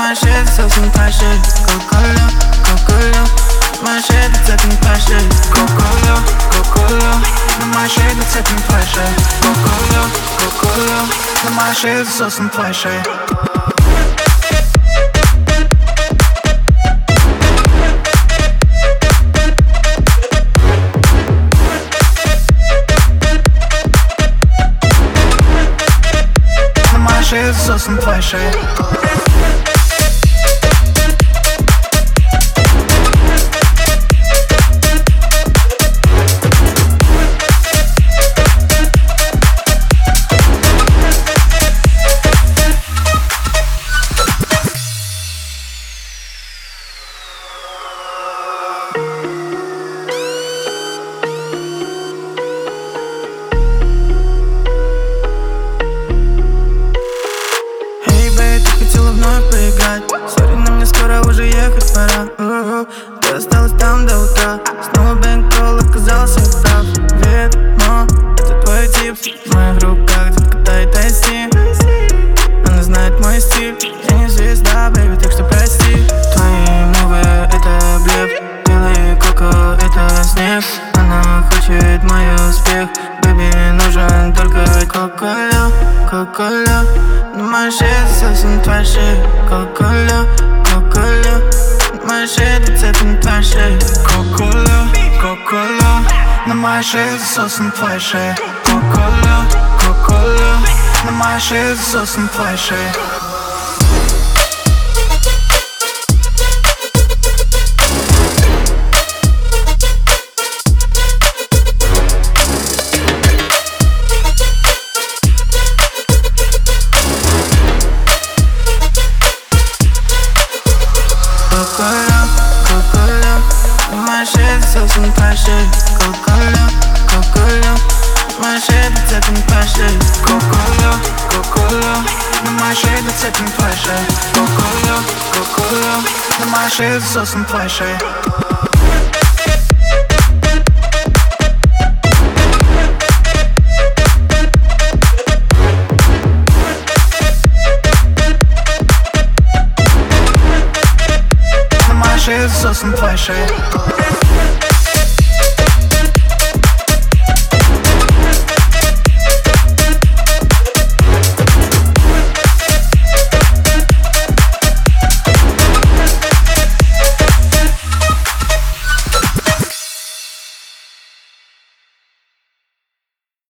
моей шее засосана твоя шея Кока-кола, кока-кола На моей шее зацеплена твоя шея Кока-кола, кока-кола На моей шее зацеплена твоя шея Кока-кола, кока-кола На моей шее засосана твоя шея На cocolă Nu mă așez să sunt toașe Cocolă, cocolă Nu mă așez sunt toașe Cocolă, cocolă Nu mă așez să sunt toașe Cocolă, cocolă Nu mă așez să sunt toașe My shit is some pressure. Coca-Cola, Coca-Cola. My shit is some pressure. Coca-Cola, Coca-Cola. My shit is some pressure. Coca-Cola, Coca-Cola. My shit is some pressure. some pressure.